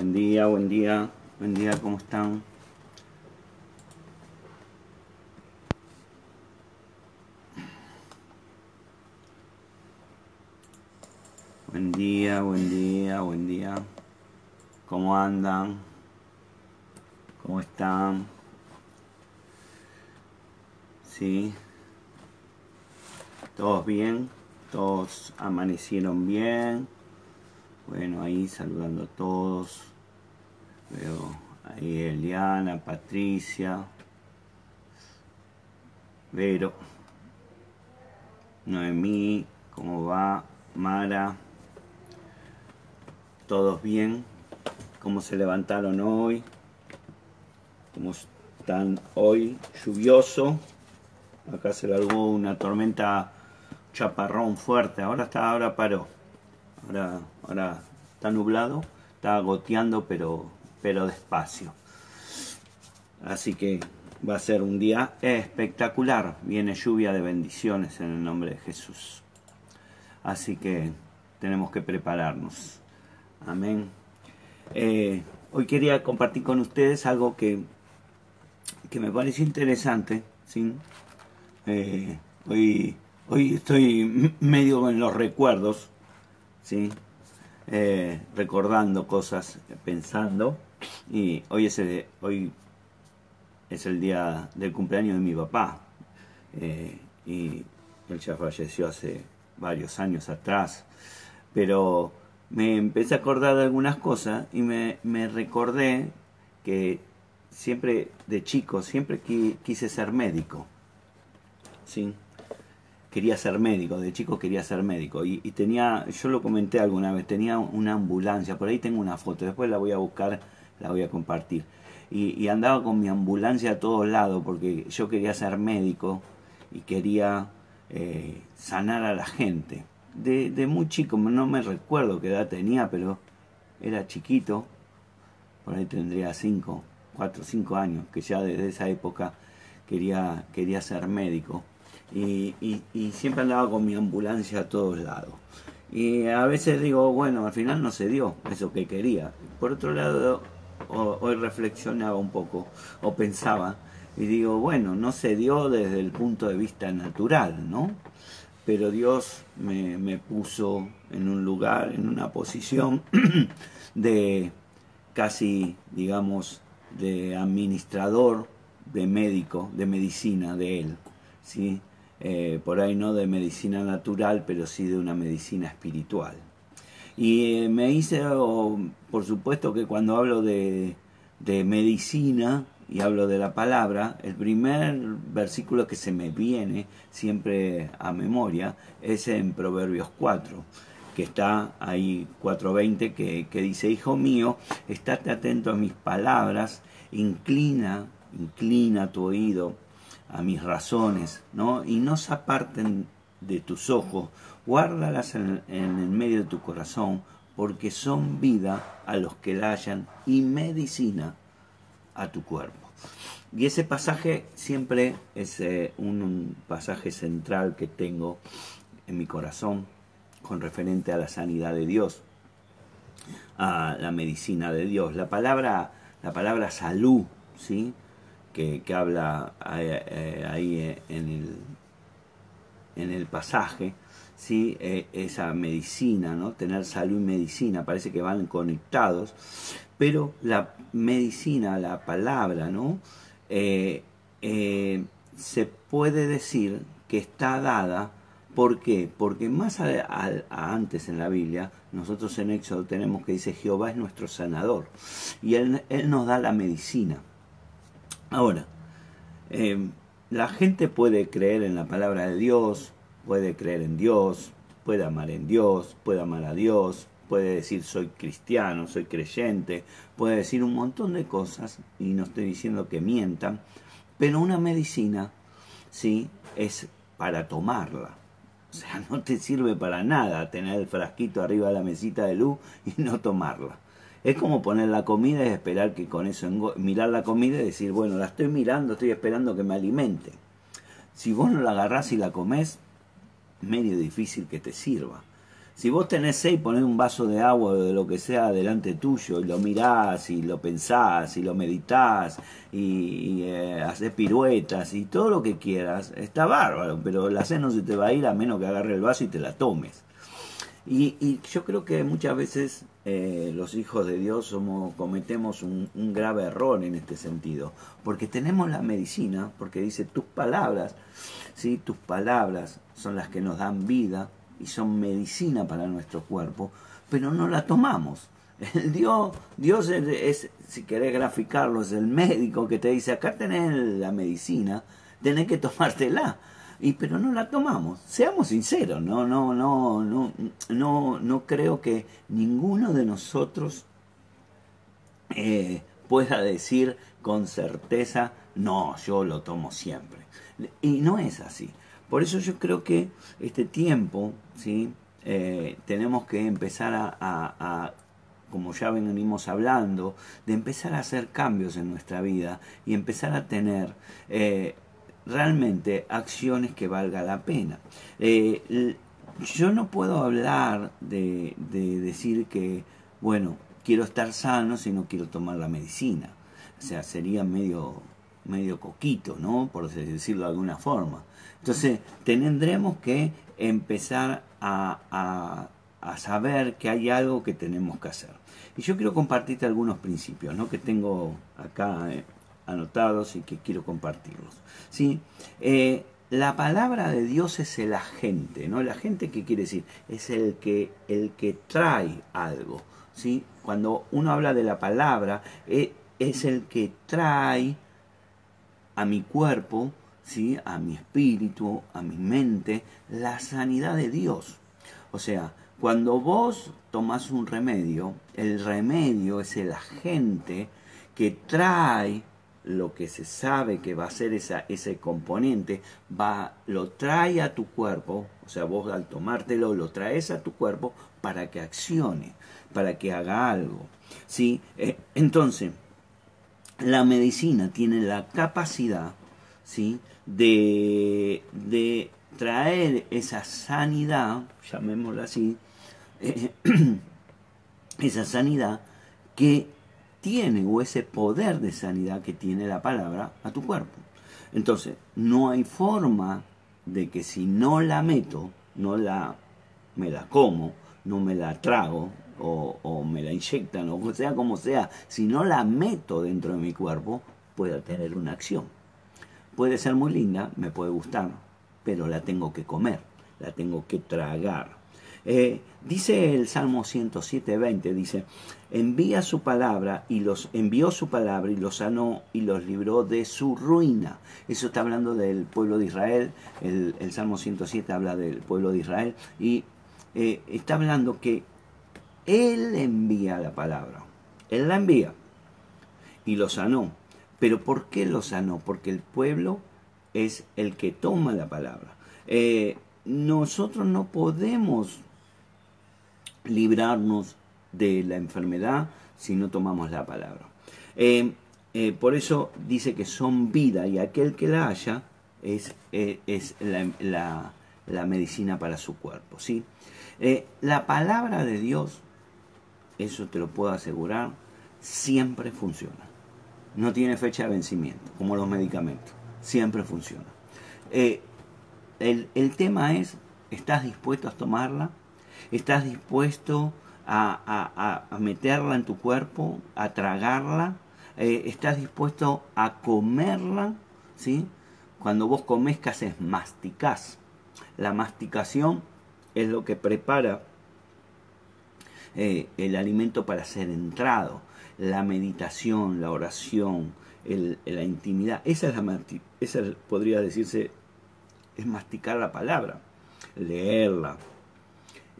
Buen día, buen día, buen día, ¿cómo están? Buen día, buen día, buen día. ¿Cómo andan? ¿Cómo están? ¿Sí? ¿Todos bien? ¿Todos amanecieron bien? Bueno, ahí saludando a todos. Veo ahí Eliana, Patricia, Vero, Noemí, ¿cómo va? Mara, ¿todos bien? ¿Cómo se levantaron hoy? ¿Cómo están hoy? Lluvioso. Acá se largó una tormenta chaparrón fuerte. Ahora está, ahora paró. Ahora, ahora está nublado, está goteando, pero, pero despacio. Así que va a ser un día espectacular. Viene lluvia de bendiciones en el nombre de Jesús. Así que tenemos que prepararnos. Amén. Eh, hoy quería compartir con ustedes algo que, que me parece interesante. ¿sí? Eh, hoy, hoy estoy medio en los recuerdos ¿sí? Eh, recordando cosas, pensando. Y hoy es, el, hoy es el día del cumpleaños de mi papá. Eh, y él ya falleció hace varios años atrás. Pero me empecé a acordar de algunas cosas y me, me recordé que siempre de chico, siempre quise ser médico. ¿sí? quería ser médico, de chico quería ser médico. Y, tenía, yo lo comenté alguna vez, tenía una ambulancia, por ahí tengo una foto, después la voy a buscar, la voy a compartir. Y, andaba con mi ambulancia a todos lados porque yo quería ser médico y quería eh, sanar a la gente. De, muy chico, no me recuerdo qué edad tenía, pero era chiquito, por ahí tendría 5, 4, 5 años, que ya desde esa época quería, quería ser médico y, siempre andaba con mi ambulancia a todos lados. Y a veces digo, bueno, al final no se dio eso que quería. Por otro lado, hoy reflexionaba un poco, o pensaba, y digo, bueno, no se dio desde el punto de vista natural, ¿no? Pero Dios me, me puso en un lugar, en una posición de casi, digamos, de administrador, de médico, de medicina de Él, ¿sí? Eh, por ahí no de medicina natural, pero sí de una medicina espiritual. Y eh, me hice, por supuesto que cuando hablo de, de medicina y hablo de la palabra, el primer versículo que se me viene siempre a memoria es en Proverbios 4 que está ahí 4.20, que, que dice, Hijo mío, estate atento a mis palabras, inclina, inclina tu oído a mis razones, ¿no? Y no se aparten de tus ojos, guárdalas en, el medio de tu corazón, porque son vida a los que la hallan y medicina a tu cuerpo. Y ese pasaje siempre es eh, un, pasaje central que tengo en mi corazón con referente a la sanidad de Dios, a la medicina de Dios. La palabra, la palabra salud, ¿sí? que, habla eh, ahí en el, en el pasaje, ¿sí? Eh, esa medicina, ¿no? tener salud y medicina, parece que van conectados, pero la medicina, la palabra, ¿no? Eh, se puede decir que está dada ¿Por qué? Porque más antes en la Biblia, nosotros en Éxodo tenemos que dice Jehová es nuestro sanador y él, él nos da la medicina. Ahora, eh, la gente puede creer en la palabra de Dios, puede creer en Dios, puede amar en Dios, puede amar a Dios, puede decir soy cristiano, soy creyente, puede decir un montón de cosas, y no estoy diciendo que mientan, pero una medicina, sí, es para tomarla. O sea, no te sirve para nada tener el frasquito arriba de la mesita de luz y no tomarla. Es como poner la comida y esperar que con eso, mirar la comida y decir, bueno, la estoy mirando, estoy esperando que me alimente. Si vos no la agarrás y la comés, medio difícil que te sirva. Si vos tenés sed y ponés un vaso de agua o de lo que sea delante tuyo y lo mirás y lo pensás y lo meditas y, eh, haces piruetas y todo lo que quieras, está bárbaro, pero la sed no se te va a ir a menos que agarre el vaso y te la tomes. Y, yo creo que muchas veces eh, los hijos de Dios somos, cometemos un, grave error en este sentido, porque tenemos la medicina, porque dice tus palabras, ¿sí? tus palabras son las que nos dan vida, y son medicina para nuestro cuerpo, pero no la tomamos. Dios, Dios es, si querés graficarlo, es el médico que te dice, acá tenés la medicina, tenés que tomártela. Y, pero no la tomamos. Seamos sinceros, no, no, no, no, no, no creo que ninguno de nosotros eh, pueda decir con certeza, no, yo lo tomo siempre. Y no es así. Por eso yo creo que este tiempo, ¿sí? Eh, tenemos que empezar a, como ya venimos hablando, de empezar a hacer cambios en nuestra vida y empezar a tener eh, realmente acciones que valga la pena. Eh, yo no puedo hablar de, de, decir que, bueno, quiero estar sano si no quiero tomar la medicina. O sea, sería medio, medio coquito, ¿no? Por decirlo de alguna forma. Entonces, tendremos que empezar a, saber que hay algo que tenemos que hacer. Y yo quiero compartirte algunos principios ¿no? que tengo acá eh, anotados y que quiero compartirlos. ¿sí? Eh, la palabra de Dios es el agente, ¿no? El agente, ¿qué quiere decir? Es el que, el que trae algo, ¿sí? Cuando uno habla de la palabra, eh, es el que trae a mi cuerpo ¿sí? a mi espíritu, a mi mente, la sanidad de Dios. O sea, cuando vos tomás un remedio, el remedio es el agente que trae lo que se sabe que va a ser ese componente, va, lo trae a tu cuerpo, o sea, vos al tomártelo lo traes a tu cuerpo para que accione, para que haga algo. ¿sí? Eh, entonces, la medicina tiene la capacidad ¿sí? de, de traer esa sanidad, llamémosla así, eh, esa sanidad que tiene o ese poder de sanidad que tiene la palabra a tu cuerpo. Entonces, no hay forma de que si no la meto, no la me la como, no me la trago o, o me la inyectan o sea como sea, si no la meto dentro de mi cuerpo, pueda tener una acción puede ser muy linda, me puede gustar, pero la tengo que comer, la tengo que tragar. Eh, dice el Salmo 107, 20, dice, envía su palabra y los envió su palabra y los sanó y los libró de su ruina. Eso está hablando del pueblo de Israel, el, Salmo 107 habla del pueblo de Israel y eh, está hablando que Él envía la palabra, Él la envía y lo sanó. Pero ¿por qué lo sanó? Porque el pueblo es el que toma la palabra. Eh, nosotros no podemos librarnos de la enfermedad si no tomamos la palabra. Eh, eh, por eso dice que son vida y aquel que la haya es, es la, la, medicina para su cuerpo. ¿sí? la palabra de Dios, eso te lo puedo asegurar, siempre funciona no tiene fecha de vencimiento, como los medicamentos. Siempre funciona. Eh, el, tema es, ¿estás dispuesto a tomarla? ¿Estás dispuesto a, meterla en tu cuerpo, a tragarla? Eh, ¿Estás dispuesto a comerla? ¿Sí? Cuando vos comes, ¿qué haces? Masticás. La masticación es lo que prepara eh, el alimento para ser entrado la meditación, la oración, la intimidad. Esa es la esa podría decirse es masticar la palabra, leerla.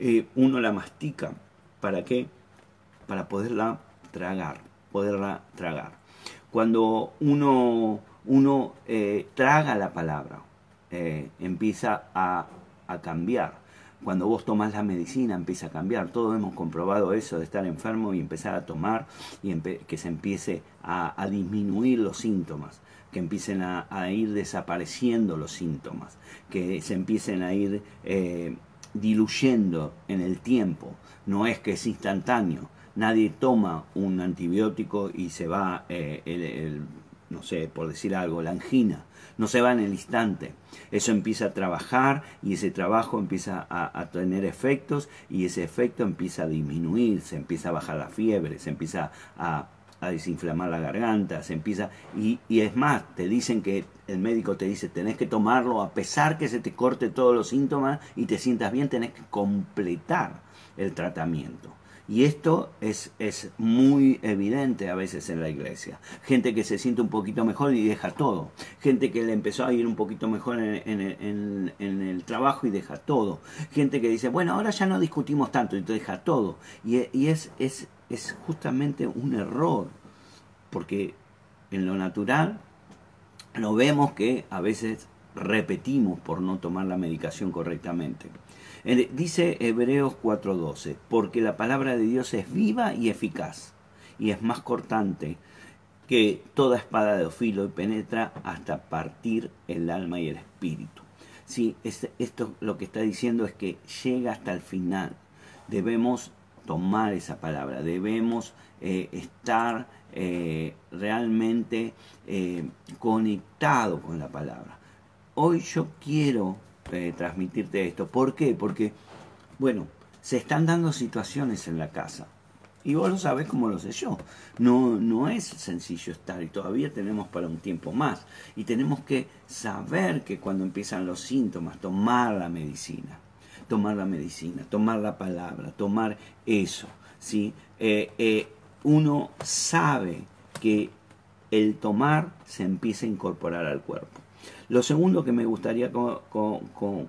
Eh, uno la mastica, ¿para qué? Para poderla tragar, poderla tragar. Cuando uno, uno eh, traga la palabra, eh, empieza a, a cambiar cuando vos tomás la medicina empieza a cambiar. Todos hemos comprobado eso de estar enfermo y empezar a tomar y que se empiece a, disminuir los síntomas, que empiecen a, ir desapareciendo los síntomas, que se empiecen a ir diluyendo en el tiempo, no es que es instantáneo. Nadie toma un antibiótico y se va, eh, el, no sé, por decir algo, la angina. No se va en el instante. Eso empieza a trabajar y ese trabajo empieza a, tener efectos y ese efecto empieza a disminuir, se empieza a bajar la fiebre, se empieza a, desinflamar la garganta, se empieza... Y, y es más, te dicen que el médico te dice, tenés que tomarlo a pesar que se te corte todos los síntomas y te sientas bien, tenés que completar el tratamiento. Y esto es, es, muy evidente a veces en la iglesia. Gente que se siente un poquito mejor y deja todo. Gente que le empezó a ir un poquito mejor en, el trabajo y deja todo. Gente que dice, bueno, ahora ya no discutimos tanto y te deja todo. Y, y es, es, es justamente un error. Porque en lo natural lo vemos que a veces repetimos por no tomar la medicación correctamente. Dice Hebreos 4:12, porque la palabra de Dios es viva y eficaz, y es más cortante que toda espada de filo y penetra hasta partir el alma y el espíritu. Sí, esto lo que está diciendo es que llega hasta el final. Debemos tomar esa palabra, debemos eh, estar eh, realmente eh, conectado con la palabra. Hoy yo quiero eh, transmitirte esto. ¿Por qué? Porque, bueno, se están dando situaciones en la casa. Y vos lo sabés como lo sé yo. No, no es sencillo estar y todavía tenemos para un tiempo más. Y tenemos que saber que cuando empiezan los síntomas, tomar la medicina. Tomar la medicina, tomar la palabra, tomar eso. ¿sí? Eh, eh, uno sabe que el tomar se empieza a incorporar al cuerpo. Lo segundo que me gustaría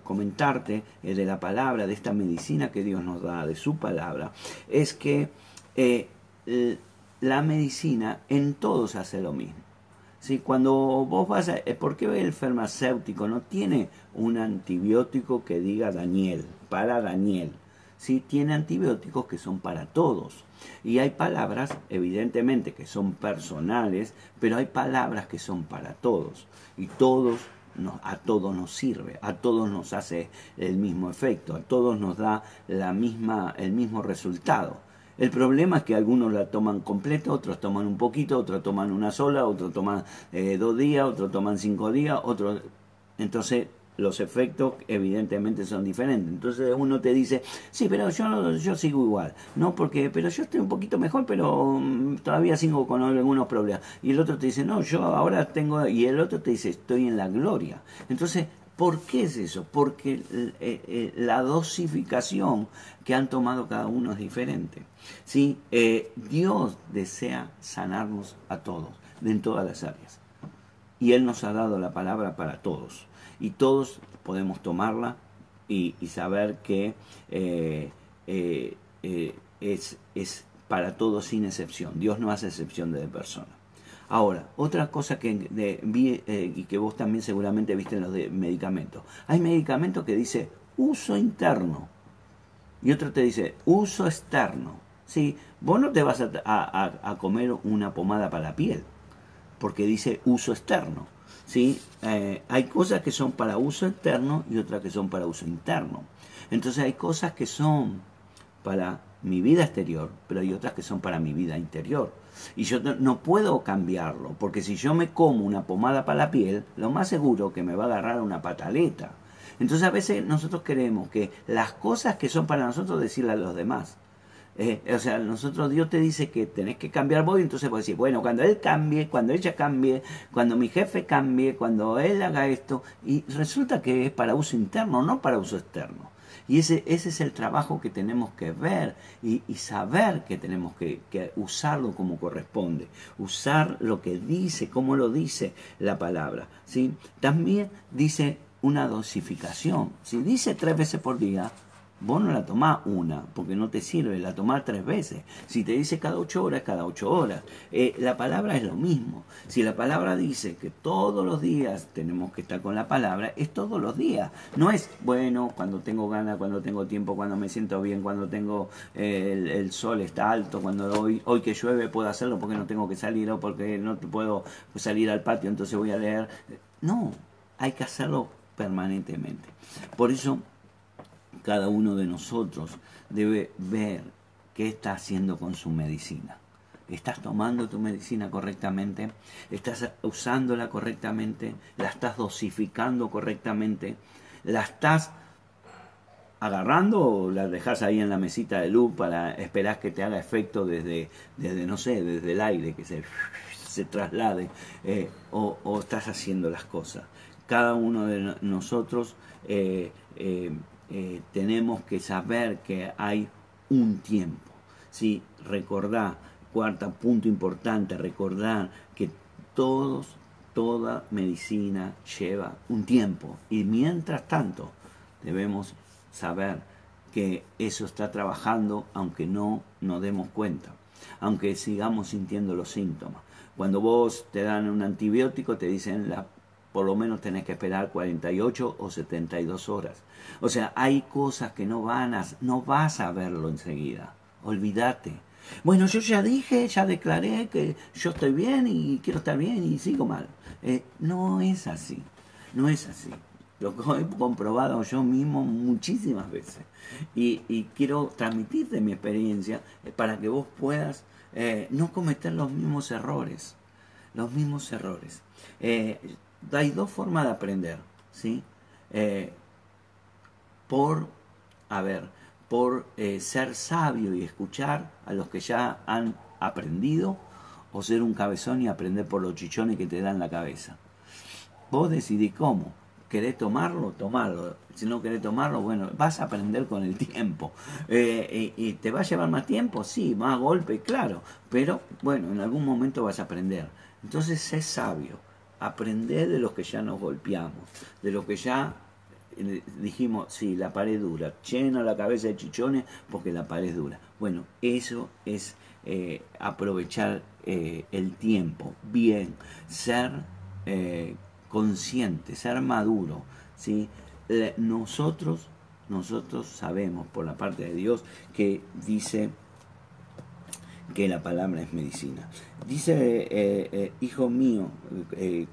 comentarte eh, de la palabra, de esta medicina que Dios nos da, de su palabra, es que la medicina en todos hace lo mismo. ¿Sí? Cuando vos vas a... Eh, ¿Por qué el farmacéutico no tiene un antibiótico que diga Daniel, para Daniel? ¿Sí? Tiene antibióticos que son para todos. Y hay palabras, evidentemente, que son personales, pero hay palabras que son para todos. Y todos, a todos nos sirve, a todos nos hace el mismo efecto, a todos nos da la misma, el mismo resultado. El problema es que algunos la toman completa, otros toman un poquito, otros toman una sola, otros toman eh, dos días, otros toman cinco días, otros... Entonces los efectos evidentemente son diferentes. Entonces uno te dice, sí, pero yo, yo sigo igual. No, porque, pero yo estoy un poquito mejor, pero mm, todavía sigo con algunos problemas. Y el otro te dice, no, yo ahora tengo, y el otro te dice, estoy en la gloria. Entonces, ¿por qué es eso? Porque eh, eh, la dosificación que han tomado cada uno es diferente. ¿sí? Eh, Dios desea sanarnos a todos, en todas las áreas. Y Él nos ha dado la palabra para todos y todos podemos tomarla y, saber que es, es para todos sin excepción. Dios no hace excepción de persona. Ahora, otra cosa que vi y que vos también seguramente viste en los de medicamentos. Hay medicamentos que dice uso interno y otro te dice uso externo. ¿sí? Vos no te vas a, a comer una pomada para la piel porque dice uso externo. ¿sí? Eh, hay cosas que son para uso externo y otras que son para uso interno. Entonces hay cosas que son para mi vida exterior, pero hay otras que son para mi vida interior. Y yo no puedo cambiarlo, porque si yo me como una pomada para la piel, lo más seguro que me va a agarrar una pataleta. Entonces a veces nosotros queremos que las cosas que son para nosotros decirle a los demás. Eh, o sea, nosotros Dios te dice que tenés que cambiar vos y entonces vos decís, bueno, cuando él cambie, cuando ella cambie, cuando mi jefe cambie, cuando él haga esto, y resulta que es para uso interno, no para uso externo. Y ese, ese es el trabajo que tenemos que ver y, saber que tenemos que, que, usarlo como corresponde, usar lo que dice, como lo dice la palabra. ¿sí? También dice una dosificación. Si dice tres veces por día, Vos no la tomás una, porque no te sirve, la tomás tres veces. Si te dice cada ocho horas, cada ocho horas. Eh, la palabra es lo mismo. Si la palabra dice que todos los días tenemos que estar con la palabra, es todos los días. No es, bueno, cuando tengo ganas, cuando tengo tiempo, cuando me siento bien, cuando tengo eh, el, sol está alto, cuando hoy, hoy que llueve puedo hacerlo porque no tengo que salir o porque no puedo salir al patio, entonces voy a leer. No, hay que hacerlo permanentemente. Por eso cada uno de nosotros debe ver qué está haciendo con su medicina. ¿Estás tomando tu medicina correctamente? ¿Estás usándola correctamente? ¿La estás dosificando correctamente? ¿La estás agarrando o la dejas ahí en la mesita de luz para esperar que te haga efecto desde, desde no sé, desde el aire, que se, se traslade? Eh, o, estás haciendo las cosas? Cada uno de nosotros eh, eh, tenemos que saber que hay un tiempo. ¿sí? Recordá Cuarta punto importante, recordar que todos, toda medicina lleva un tiempo y mientras tanto debemos saber que eso está trabajando aunque no nos demos cuenta, aunque sigamos sintiendo los síntomas. Cuando vos te dan un antibiótico te dicen la, por lo menos tenés que esperar 48 o 72 horas. O sea, hay cosas que no van a, no vas a verlo enseguida. Olvídate bueno, yo ya dije, ya declaré que yo estoy bien y quiero estar bien y sigo mal. Eh, no es así, no es así. Lo he comprobado yo mismo muchísimas veces. Y, quiero transmitirte mi experiencia eh, para que vos puedas eh, no cometer los mismos errores. Los mismos errores. Hay dos formas de aprender, ¿sí? por, a ver, por eh, ser sabio y escuchar a los que ya han aprendido o ser un cabezón y aprender por los chichones que te dan la cabeza. Vos decidís cómo. ¿Querés tomarlo? Tomarlo. Si no querés tomarlo, bueno, vas a aprender con el tiempo. Eh, y, te va a llevar más tiempo? Sí, más golpe, claro. Pero bueno, en algún momento vas a aprender. Entonces, sé sabio. Aprender de los que ya nos golpeamos, de los que ya dijimos, sí, la pared dura, llena la cabeza de chichones porque la pared dura. Bueno, eso es eh, aprovechar eh, el tiempo, bien, ser eh, consciente, ser maduro. ¿sí? nosotros, nosotros sabemos por la parte de Dios que dice que la palabra es medicina. Dice, eh, eh, hijo mío,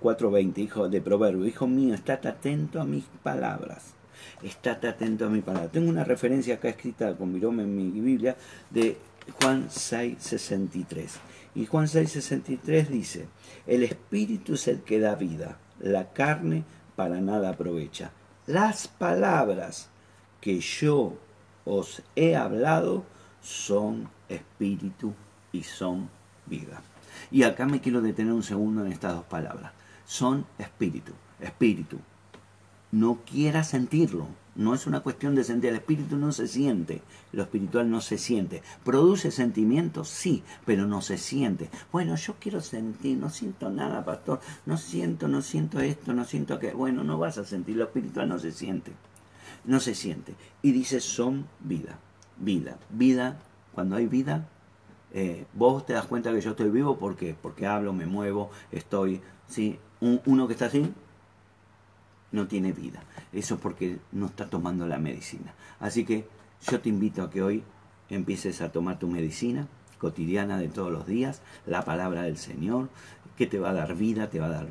4.20, eh, hijo de proverbio, hijo mío, estate atento a mis palabras. Estate atento a mis palabras. Tengo una referencia acá escrita con virome en mi Biblia de Juan 6.63. Y Juan 6.63 dice, el espíritu es el que da vida, la carne para nada aprovecha. Las palabras que yo os he hablado son espíritu y son vida. Y acá me quiero detener un segundo en estas dos palabras. Son espíritu, espíritu. No quiera sentirlo. No es una cuestión de sentir. El espíritu no se siente. Lo espiritual no se siente. ¿Produce sentimientos? Sí, pero no se siente. Bueno, yo quiero sentir. No siento nada, pastor. No siento, no siento esto, no siento que. Bueno, no vas a sentir. Lo espiritual no se siente. No se siente. Y dice, son vida. Vida. Vida. Cuando hay vida, eh, vos te das cuenta que yo estoy vivo ¿por porque hablo, me muevo, estoy, ¿sí? uno que está así no tiene vida. Eso es porque no está tomando la medicina. Así que yo te invito a que hoy empieces a tomar tu medicina cotidiana de todos los días, la palabra del Señor, que te va a dar vida, te va a dar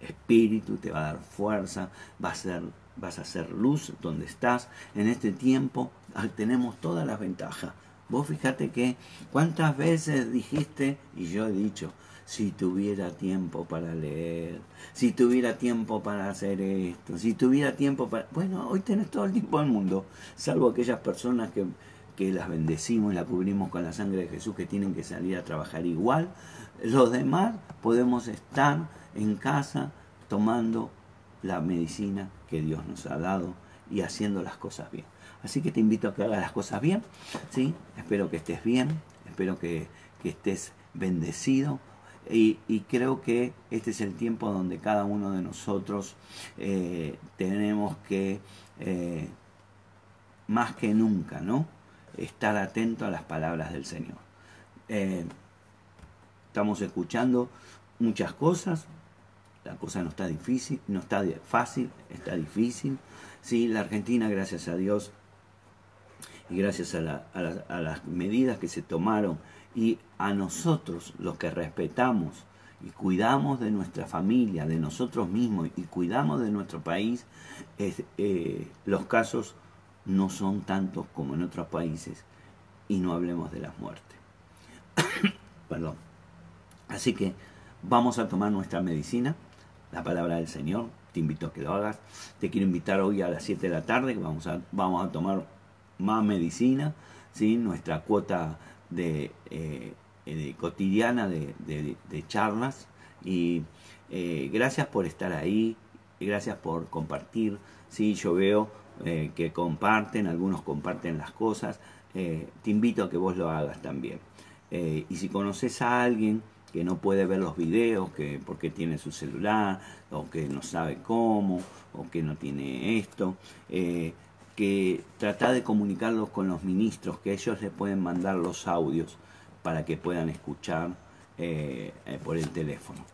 espíritu, te va a dar fuerza, va a ser, vas a ser luz donde estás. En este tiempo ah, tenemos todas las ventajas Vos fíjate que cuántas veces dijiste, y yo he dicho, si tuviera tiempo para leer, si tuviera tiempo para hacer esto, si tuviera tiempo para... Bueno, hoy tenés todo el tiempo del mundo, salvo aquellas personas que, que las bendecimos y las cubrimos con la sangre de Jesús que tienen que salir a trabajar igual. Los demás podemos estar en casa tomando la medicina que Dios nos ha dado y haciendo las cosas bien. Así que te invito a que hagas las cosas bien, ¿sí? Espero que estés bien, espero que, estés bendecido. Y, creo que este es el tiempo donde cada uno de nosotros eh, tenemos que, eh, más que nunca, ¿no? Estar atento a las palabras del Señor. Eh, estamos escuchando muchas cosas, la cosa no está difícil, no está fácil, está difícil. Sí, la Argentina, gracias a Dios, y gracias a, las medidas que se tomaron y a nosotros los que respetamos y cuidamos de nuestra familia, de nosotros mismos y cuidamos de nuestro país, eh, los casos no son tantos como en otros países y no hablemos de las muertes. Perdón. Así que vamos a tomar nuestra medicina, la palabra del Señor. Te invito a que lo hagas. Te quiero invitar hoy a las 7 de la tarde, que vamos a, vamos a tomar más medicina, ¿sí? nuestra cuota de, eh, cotidiana de, charlas. Y eh, gracias por estar ahí, gracias por compartir. ¿sí? Yo veo eh, que comparten, algunos comparten las cosas. te invito a que vos lo hagas también. Y si conoces a alguien que no puede ver los videos que porque tiene su celular o que no sabe cómo o que no tiene esto eh, que trata de comunicarlos con los ministros que ellos le pueden mandar los audios para que puedan escuchar eh, eh, por el teléfono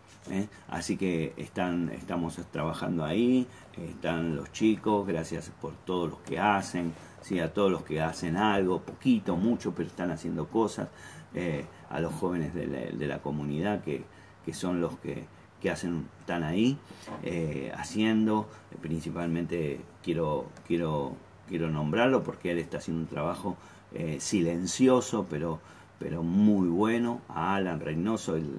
así que están estamos trabajando ahí están los chicos gracias por todos los que hacen sí a todos los que hacen algo poquito mucho pero están haciendo cosas eh, a los jóvenes de la, comunidad que, son los que, hacen, están ahí eh, haciendo, principalmente quiero, quiero, quiero nombrarlo porque él está haciendo un trabajo eh, silencioso pero, pero muy bueno, a Alan Reynoso, el,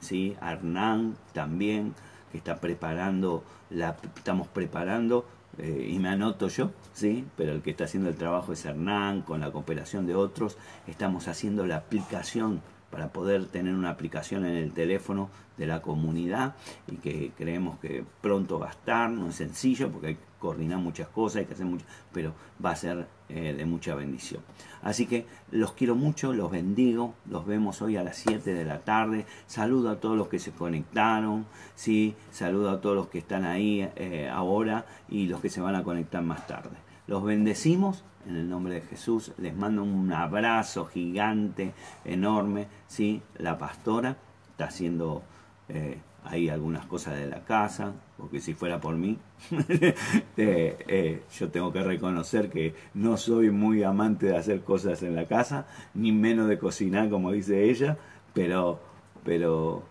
¿sí? a Hernán también, que está preparando, la, estamos preparando eh, y me anoto yo, ¿sí? pero el que está haciendo el trabajo es Hernán, con la cooperación de otros, estamos haciendo la aplicación para poder tener una aplicación en el teléfono de la comunidad y que creemos que pronto va a estar, no es sencillo porque hay que coordinar muchas cosas, hay que hacer mucho, pero va a ser eh, de mucha bendición. Así que los quiero mucho, los bendigo, los vemos hoy a las 7 de la tarde, saludo a todos los que se conectaron, ¿sí? saludo a todos los que están ahí eh, ahora y los que se van a conectar más tarde. Los bendecimos en el nombre de Jesús. Les mando un abrazo gigante, enorme. ¿sí? La pastora está haciendo eh, ahí algunas cosas de la casa, porque si fuera por mí, eh, eh, yo tengo que reconocer que no soy muy amante de hacer cosas en la casa, ni menos de cocinar, como dice ella, pero, pero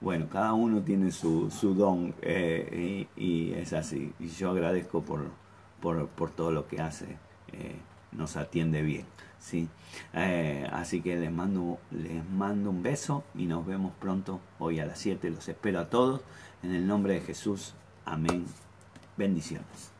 bueno, cada uno tiene su, su don y, es así. Y yo agradezco por, por, por todo lo que hace, eh, nos atiende bien. ¿sí? Eh, así que les mando, les mando un beso y nos vemos pronto hoy a las 7. Los espero a todos. En el nombre de Jesús. Amén. Bendiciones.